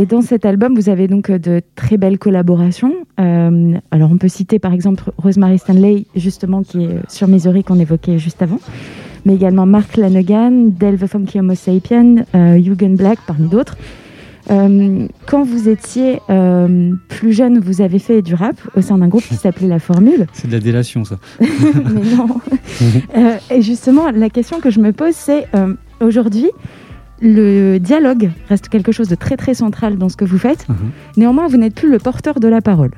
Et dans cet album, vous avez donc euh, de très belles collaborations. Euh, alors, on peut citer par exemple Rosemary Stanley, justement, qui est sur Missouri, qu'on évoquait juste avant. Mais également Mark Lanegan, Del the Funky Homo Sapien, euh, Eugen Black, parmi d'autres. Euh, quand vous étiez euh, plus jeune, vous avez fait du rap au sein d'un groupe qui s'appelait La Formule. C'est de la délation, ça. Mais non. Euh, et justement, la question que je me pose, c'est aujourd'hui, le dialogue reste quelque chose de très très central dans ce que vous faites. Néanmoins, vous n'êtes plus le porteur de la parole.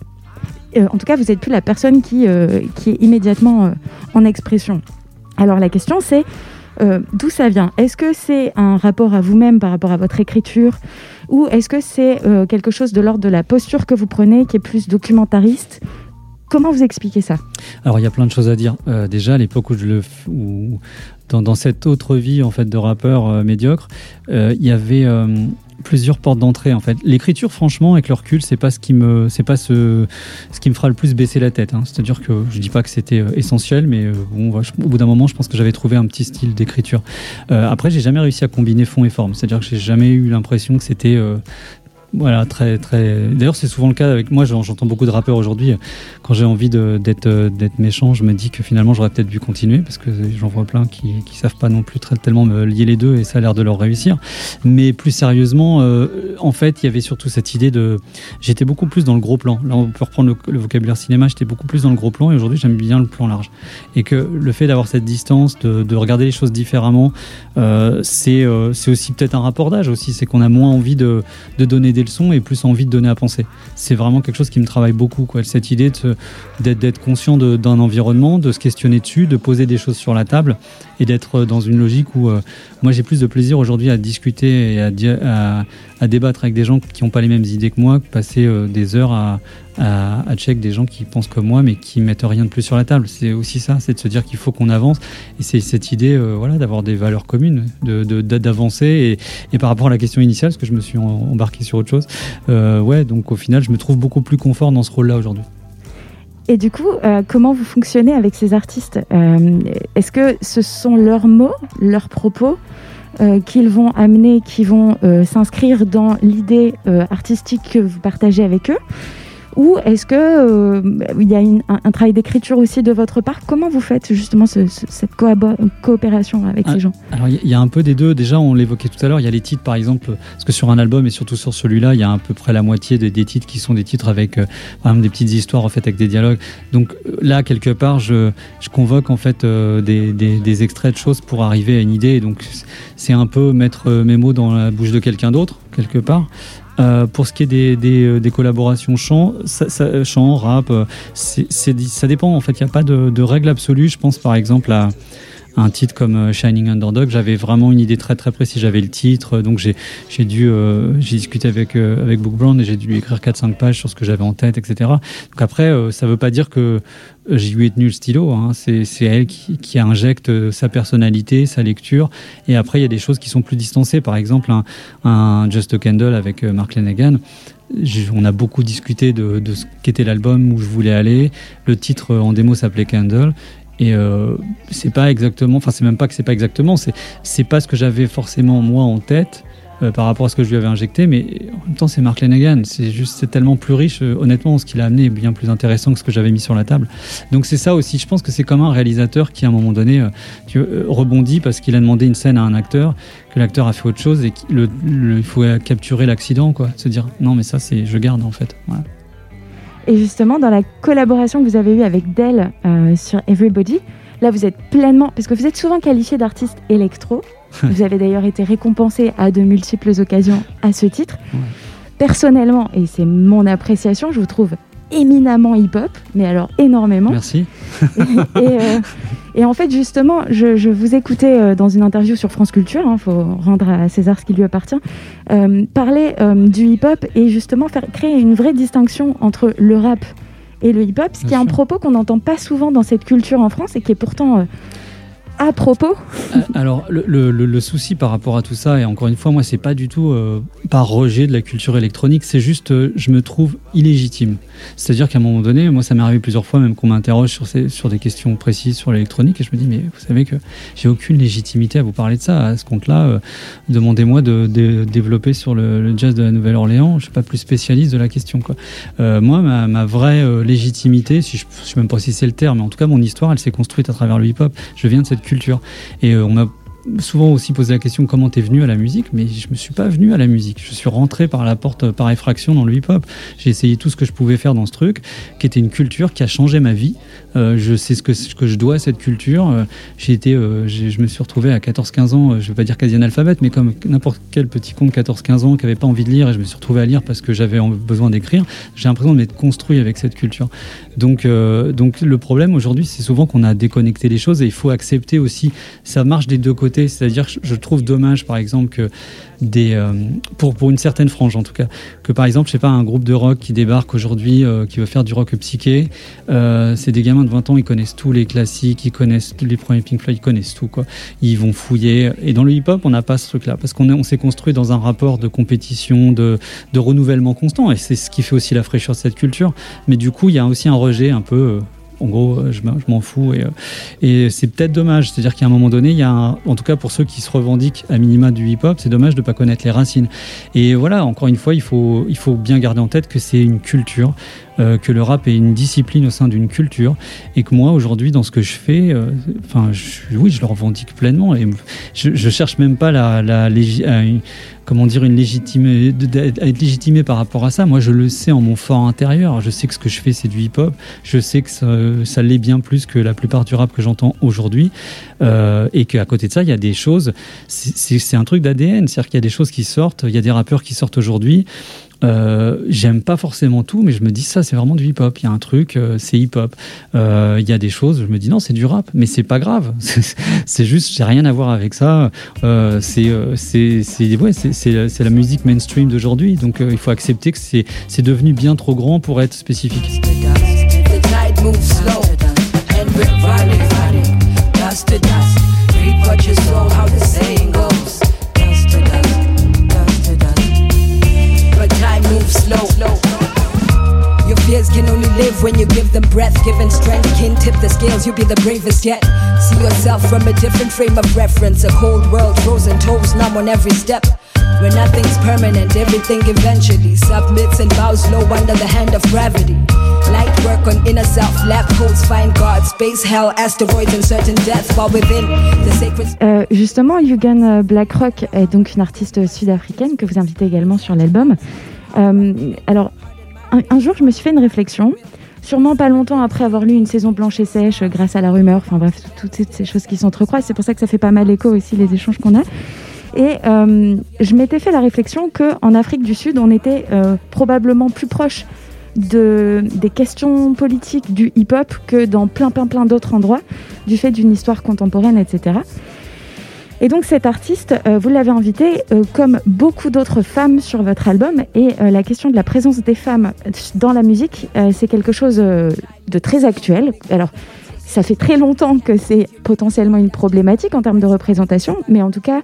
Euh, en tout cas, vous n'êtes plus la personne qui, euh, qui est immédiatement euh, en expression. Alors la question, c'est d'où ça vient? Est-ce que c'est un rapport à vous-même par rapport à votre écriture? Ou est-ce que c'est quelque chose de l'ordre de la posture que vous prenez, qui est plus documentariste? Comment vous expliquez ça? Alors il y a plein de choses à dire. Euh, déjà à l'époque où je le, où, dans, dans cette autre vie en fait de rappeur euh, médiocre, euh, il y avait plusieurs portes d'entrée en fait. L'écriture, franchement, avec le recul, c'est pas ce qui me, pas ce, qui me fera le plus baisser la tête. hein. C'est-à-dire que je dis pas que c'était essentiel, mais au bout d'un moment, je pense que j'avais trouvé un petit style d'écriture. Après, j'ai jamais réussi à combiner fond et forme. C'est-à-dire que j'ai jamais eu l'impression que c'était voilà, très, très. D'ailleurs, c'est souvent le cas avec moi. j'en- J'entends beaucoup de rappeurs aujourd'hui. Quand j'ai envie euh, d'être méchant, je me dis que finalement, j'aurais peut-être dû continuer parce que j'en vois plein qui, qui savent pas non plus très, tellement me lier les deux et ça a l'air de leur réussir. Mais plus sérieusement, euh, en fait, il y avait surtout cette idée de. J'étais beaucoup plus dans le gros plan. Là, on peut reprendre le, vocabulaire cinéma. J'étais beaucoup plus dans le gros plan et aujourd'hui, j'aime bien le plan large. Et que le fait d'avoir cette distance, de, de regarder les choses différemment, c'est euh, c'est aussi peut-être un rapport d'âge aussi. C'est qu'on a moins envie de, de donner des leçons et plus envie de donner à penser. C'est vraiment quelque chose qui me travaille beaucoup. Quoi. Cette idée d'être conscient d'un environnement, de se questionner dessus, de poser des choses sur la table et d'être dans une logique où euh, moi j'ai plus de plaisir aujourd'hui à discuter et à, à, à débattre avec des gens qui n'ont pas les mêmes idées que moi, passer euh, des heures à, à, à check des gens qui pensent comme moi mais qui mettent rien de plus sur la table. C'est aussi ça, c'est de se dire qu'il faut qu'on avance et c'est cette idée euh, voilà, d'avoir des valeurs communes, de- de- d'avancer et, et par rapport à la question initiale, parce que je me suis embarqué sur autre chose, euh, ouais, donc au final je me trouve beaucoup plus confort dans ce rôle-là aujourd'hui. Et du coup, euh, comment vous fonctionnez avec ces artistes? Est-ce que ce sont leurs mots, leurs propos? Euh, qu'ils vont amener, qui vont euh, s'inscrire dans l'idée euh, artistique que vous partagez avec eux ou est-ce que euh, il y a une- un, un travail d'écriture aussi de votre part? Comment vous faites justement ce- ce- cette coopération avec Ah, ces gens? Alors il y, a un peu des deux. Déjà, on l'évoquait tout à l'heure. Il y a les titres, par exemple, parce que sur un album et surtout sur celui-là, il y a à peu près la moitié des, des titres qui sont des titres avec, euh, par exemple, des petites histoires en fait avec des dialogues. Donc euh, là, quelque part, je, je convoque en fait euh, des, des- des extraits de choses pour arriver à une idée. Et donc c'est un peu mettre mes mots dans la bouche de quelqu'un d'autre quelque part. Euh, pour ce qui est des, des, euh, des collaborations chant, chant, rap, euh, ça dépend en fait. Il n'y a pas de, de règle absolue. Je pense par exemple à un titre comme euh, Shining Underdog, j'avais vraiment une idée très très précise. J'avais le titre, donc j'ai dû euh, j'ai discuté avec euh, avec Book et j'ai dû lui écrire 4-5 pages sur ce que j'avais en tête, etc. Donc après, euh, ça veut pas dire que euh, j'ai lui ai tenu le stylo. Hein. C'est elle qui, injecte sa personnalité, sa lecture. Et après, il y a des choses qui sont plus distancées. Par exemple, un, Just a Candle avec Mark Lanegan. On a beaucoup discuté de, de ce qu'était l'album, où je voulais aller. Le titre en démo s'appelait Candle. Et euh, c'est pas exactement, enfin c'est même pas que c'est pas exactement, c'est c'est pas ce que j'avais forcément moi en tête euh, par rapport à ce que je lui avais injecté, mais en même temps c'est Mark Lanegan, c'est juste c'est tellement plus riche. euh, honnêtement, ce qu'il a amené est bien plus intéressant que ce que j'avais mis sur la table. Donc c'est ça aussi. Je pense que c'est comme un réalisateur qui à un moment donné euh, rebondit parce qu'il a demandé une scène à un acteur, que l'acteur a fait autre chose et qu'il faut capturer l'accident quoi, se dire non mais ça c'est je garde en fait. Et justement, dans la collaboration que vous avez eue avec Dell euh, sur Everybody, là vous êtes pleinement, parce que vous êtes souvent qualifié d'artiste électro. vous avez d'ailleurs été récompensé à de multiples occasions à ce titre. Personnellement, et c'est mon appréciation, je vous trouve éminemment hip-hop, mais alors énormément. Merci. et, euh, et en fait, justement, je, je vous écoutais euh, dans une interview sur France Culture, il faut rendre à César ce qui lui appartient, euh, parler euh, du hip-hop et justement faire créer une vraie distinction entre le rap et le hip-hop, ce qui est un propos qu'on n'entend pas souvent dans cette culture en France et qui est pourtant à propos. Euh, Alors, le, souci par rapport à tout ça, et encore une fois, moi, c'est pas du tout euh, par rejet de la culture électronique, c'est juste, euh, je me trouve illégitime. C'est-à-dire qu'à un moment donné, moi, ça m'est arrivé plusieurs fois, même qu'on m'interroge sur, des questions précises sur l'électronique, et je me dis, mais vous savez que j'ai aucune légitimité à vous parler de ça. À ce compte-là, demandez-moi de, développer sur le, jazz de la Nouvelle-Orléans, je suis pas plus spécialiste de la question. Moi, ma, vraie légitimité, si je, je sais même pas si c'est le terme, mais en tout cas, mon histoire, elle s'est construite à travers le hip-hop. Je viens de cette culture. Et euh, on m'a souvent aussi posé la question comment t'es venu à la musique, mais je me suis pas venu à la musique. Je suis rentré par la porte par effraction dans le hip-hop. J'ai essayé tout ce que je pouvais faire dans ce truc, qui était une culture qui a changé ma vie. Euh, je sais ce que, ce que je dois à cette culture. Euh, j'ai été, euh, je me suis retrouvé à 14-15 ans, je vais pas dire quasi analphabète, mais comme n'importe quel petit con de 14-15 ans qui avait pas envie de lire, et je me suis retrouvé à lire parce que j'avais besoin d'écrire. J'ai l'impression de m'être construit avec cette culture. Donc, donc le problème aujourd'hui, c'est souvent qu'on a déconnecté les choses et il faut accepter aussi. Ça marche des deux côtés, c'est-à-dire, je- je trouve dommage, par exemple, que des euh, pour pour une certaine frange en tout cas, que par exemple, je sais pas, un groupe de rock qui débarque aujourd'hui, euh, qui veut faire du rock psyché, euh, c'est des gamins de 20 ans, ils connaissent tous les classiques, ils connaissent les premiers Pink Floyd, ils connaissent tout quoi. Ils vont fouiller. Et dans le hip-hop, on n'a pas ce truc-là parce qu'on on s'est construit dans un rapport de compétition, de de renouvellement constant, et c'est ce qui fait aussi la fraîcheur de cette culture. Mais du coup, il y a aussi un rejet un peu. En gros, euh, je m'en- fous et, euh, et c'est peut-être dommage. C'est-à-dire qu'à un moment donné, il y a, en tout cas pour ceux qui se revendiquent à minima du hip-hop, c'est dommage de ne pas connaître les racines. Et voilà, encore une fois, il faut bien garder en tête que c'est une culture, euh, que le rap est une discipline au sein d'une culture, et que moi aujourd'hui, dans ce que je fais, euh, enfin, oui, je le revendique pleinement et je, je cherche même pas la, une- comment dire une légitime à être légitimé par rapport à ça. Moi, je le sais en mon fort intérieur. Je sais que ce que je fais, c'est du hip-hop. Je sais que ça, l'est bien plus que la plupart du rap que j'entends aujourd'hui, euh, et qu'à côté de ça, il y a des choses. c'est un truc d'ADN, c'est-à-dire qu'il y a des choses qui sortent. Il y a des rappeurs qui sortent aujourd'hui. Euh, J'aime pas forcément tout, mais je me dis ça, c'est vraiment du hip-hop. Il y a un truc, euh, c'est hip-hop. Euh, Il y a des choses, je me dis non, c'est du rap, mais c'est pas grave. C'est- juste, j'ai rien à voir avec ça. Euh, c'est c'est ouais, c'est- la musique mainstream d'aujourd'hui, donc il faut accepter que c'est devenu bien trop grand pour être spécifique. You'll be the bravest yet. See yourself from a different frame of reference. A cold world, frozen toes, numb on every step. Where nothing's permanent, everything eventually submits and bows low under the hand of gravity. Light work on inner self, lab codes find God, space, hell, asteroids, and certain death while within the sacred. Euh, justement, Yugan Blackrock est donc une artiste sud-africaine que vous invitez également sur l'album. Euh, alors, un jour, je me suis fait une réflexion, sûrement pas longtemps après avoir lu Une saison blanche et sèche, euh, grâce à la rumeur, enfin bref, toutes ces- choses qui s'entrecroisent. C'est pour ça que ça fait pas mal écho aussi, les échanges qu'on a. Et euh, je m'étais fait la réflexion qu'en Afrique du Sud, on était euh, probablement plus proche de, des questions politiques du hip-hop que dans plein, plein, plein d'autres endroits, du fait d'une histoire contemporaine, etc. Et donc cet artiste, euh, vous l'avez invité euh, comme beaucoup d'autres femmes sur votre album. Et euh, la question de la présence des femmes dans la musique, c'est quelque chose de très actuel. Alors, ça fait très longtemps que c'est potentiellement une problématique en termes de représentation, mais en tout cas,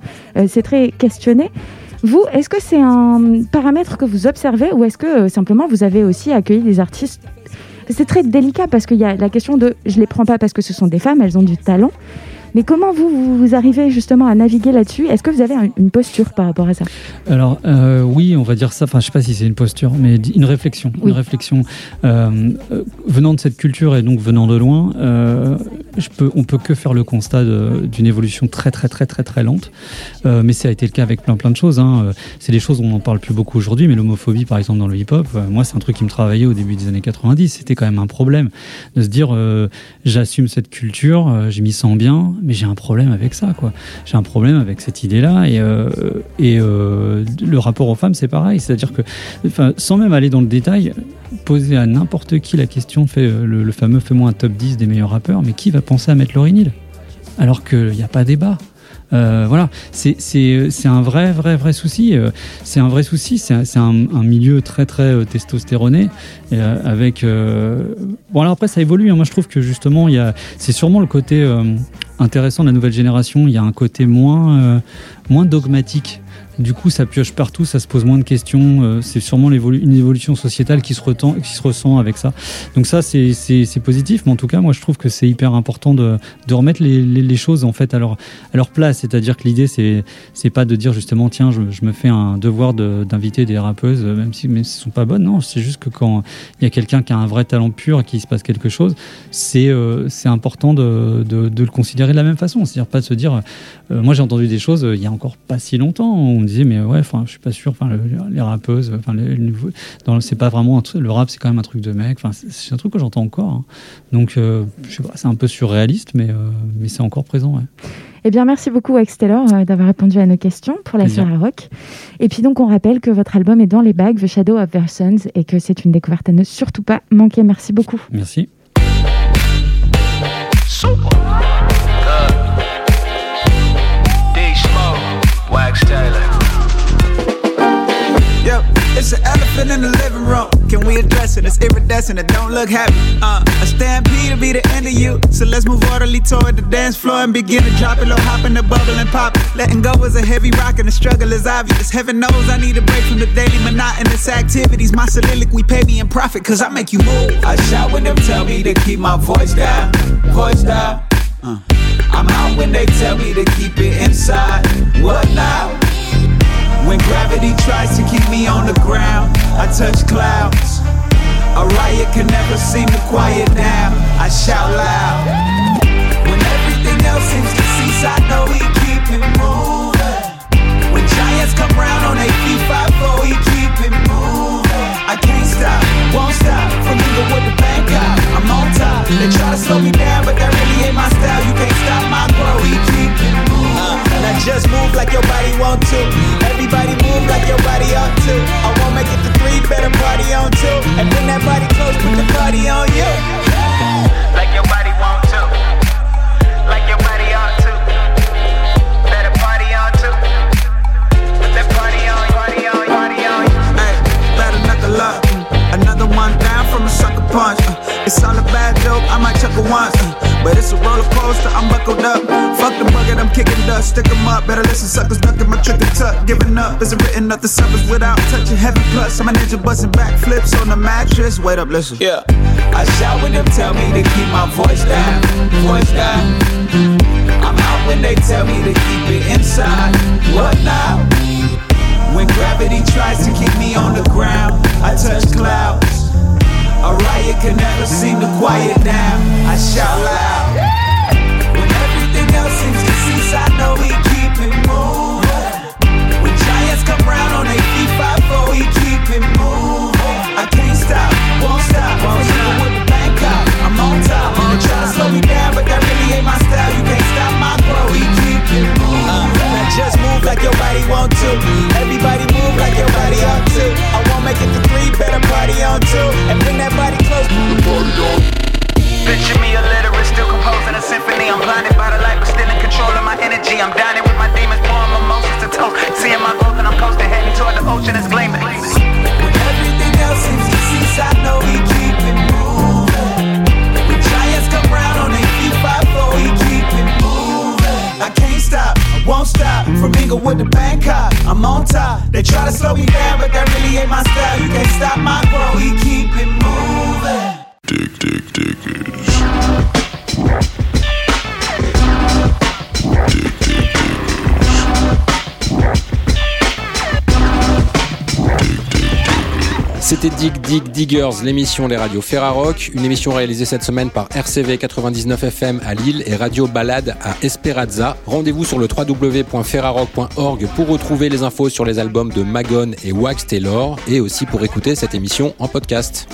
c'est très questionné. Vous, est-ce que c'est un paramètre que vous observez ou est-ce que simplement vous avez aussi accueilli des artistes? C'est très délicat parce qu'il y a la question de je les prends pas parce que ce sont des femmes, elles ont du talent. Mais comment vous, vous, arrivez justement à naviguer là-dessus? Est-ce que vous avez un- une posture par rapport à ça? Alors euh, oui, on va dire ça. Enfin, je sais pas si c'est une posture, mais une réflexion, Oui. une réflexion euh, euh, venant de cette culture et donc venant de loin. Euh, je peux, on peut que faire le constat d'une évolution très très très très très lente. Mais ça a été le cas avec plein plein de choses. hein. C'est des choses dont on n'en parle plus beaucoup aujourd'hui, mais l'homophobie par exemple dans le hip-hop, moi c'est un truc qui me travaillait au début des années 90. C'était quand même un problème de se dire j'assume cette culture, je m'y sens bien, mais j'ai un problème avec ça quoi. J'ai un problème avec cette idée-là et, euh, et euh, le rapport aux femmes c'est pareil, c'est-à-dire que sans même aller dans le détail, poser à n'importe qui la question fait euh, le, fameux fais-moi un top 10 des meilleurs rappeurs, mais qui va penser à mettre Lauryn Hill? Alors qu'il n'y a pas débat. Voilà, c'est un vrai vrai vrai souci. C'est un vrai souci. C'est un, un, milieu très très testostéroné avec. Bon alors après ça évolue. hein. Moi je trouve que justement c'est sûrement le côté intéressant la nouvelle génération. Il y a un côté moins euh, moins dogmatique. Du coup, ça pioche partout, ça se pose moins de questions. euh, c'est sûrement l'évolu- une évolution sociétale qui se, retend, qui se ressent avec ça. Donc ça, c'est- positif. Mais en tout cas, moi, je trouve que c'est hyper important de, de remettre les, les- choses en fait à leur, à leur place. C'est-à-dire que l'idée, c'est c'est pas de dire justement, tiens, je, je me fais un devoir de- d'inviter des rappeuses, euh, même si mais ce sont pas bonnes. Non, c'est juste que quand il y a quelqu'un qui a un vrai talent pur et qu'il se passe quelque chose, c'est euh, c'est important de, de, de le considérer de la même façon. C'est-à-dire pas de se dire, euh, moi j'ai entendu des choses euh, il y a encore pas si longtemps. On me disait mais ouais, enfin je suis pas sûr. Enfin le- les rappeuses, enfin le, c'est pas vraiment un truc- le rap, c'est quand même un truc de mec. Enfin c'est- un truc que j'entends encore. hein. Donc euh, je sais pas, c'est un peu surréaliste, mais euh, mais c'est encore présent. Ouais. Eh bien, merci beaucoup, Wax Taylor, euh, d'avoir répondu à nos questions pour la soirée rock. Et puis, donc, on rappelle que votre album est dans les bagues, The Shadow of Their Sons, et que c'est une découverte à ne surtout pas manquer. Merci beaucoup. Merci. Elephant in the living room. Can we address it? It's iridescent, it don't look happy. Uh, a stampede to be the end of you. So let's move orderly toward the dance floor and begin to drop it low, hop in the bubble and pop. it. Letting go is a heavy rock and the struggle is obvious. Heaven knows I need a break from the daily monotonous activities. My soliloquy pay me in profit, cause I make you move. I shout when them tell me to keep my voice down, voice down. Uh, I'm out when they tell me to keep it inside. What now? When gravity tries to keep me on the ground, I touch clouds. A riot can never seem to quiet down. I shout loud. When everything else seems to cease, I know we keep it moving. When giants come round on their feet, five four, he keep it moving. I can't stop, won't stop from even with the bank out. I'm on top. They try to slow me down, but that really ain't my style. You can't stop my growth. We keep it now just move like your body want to. Everybody move like your body ought to. I won't make it to three, better party on two. And bring that body close, put the party on you. Like your body want to. Like your body ought to. Better party on two. Put that party on, party on, party on. Hey, better knuckle up. Another one down from a sucker punch. Uh, It's all a bad joke, I might chuckle once. uh, But it's a roller coaster, I'm buckled up. Fuck the bucket I'm kicking dust. Stick 'em up, better listen, suckers ducking my trick and tuck. Giving up isn't written up the suckers without touching heavy plus. I'm a ninja busting backflips on the mattress. Wait up, listen. Yeah. I shout when them tell me to keep my voice down, voice down. I'm out when they tell me to keep it inside. What now? When gravity tries to keep me on the ground, I touch clouds. Can never seem to quiet down. I shout loud. When everything else seems to cease, I know we keep it moving. When giants come round on their feet, five we keep it moving. I can't stop, won't stop, won't stop. With the bank out, I'm on top. They try to slow me down, but that really ain't my style. You can't stop my growth. We keep it moving. Uh, just move like your body want to. Everybody move like your body ought to. Won't make it to three, better party on two. And bring that body close. Bring the party on. Picture me illiterate, still composing a symphony. I'm blinded by the light, but still in control of my energy. I'm dining with my demons, pouring mimosas to toast. Seeing my growth and I'm coasting, heading toward the ocean, it's gleaming. When everything else seems to cease, I know we keep it moving. When giants come round on five four, we keep it moving. I can't stop, won't stop. From Inglewood to Bangkok, I'm on top. They try to slow me down, but that really ain't my style. You can't stop my growth, we keep it moving. C'était Dig Dig Diggers, l'émission des radios Ferrarock, une émission réalisée cette semaine par RCV 99 FM à Lille et Radio Balade à Esperanza. Rendez-vous sur le www.ferrarock.org pour retrouver les infos sur les albums de Magon et Wax Taylor et aussi pour écouter cette émission en podcast.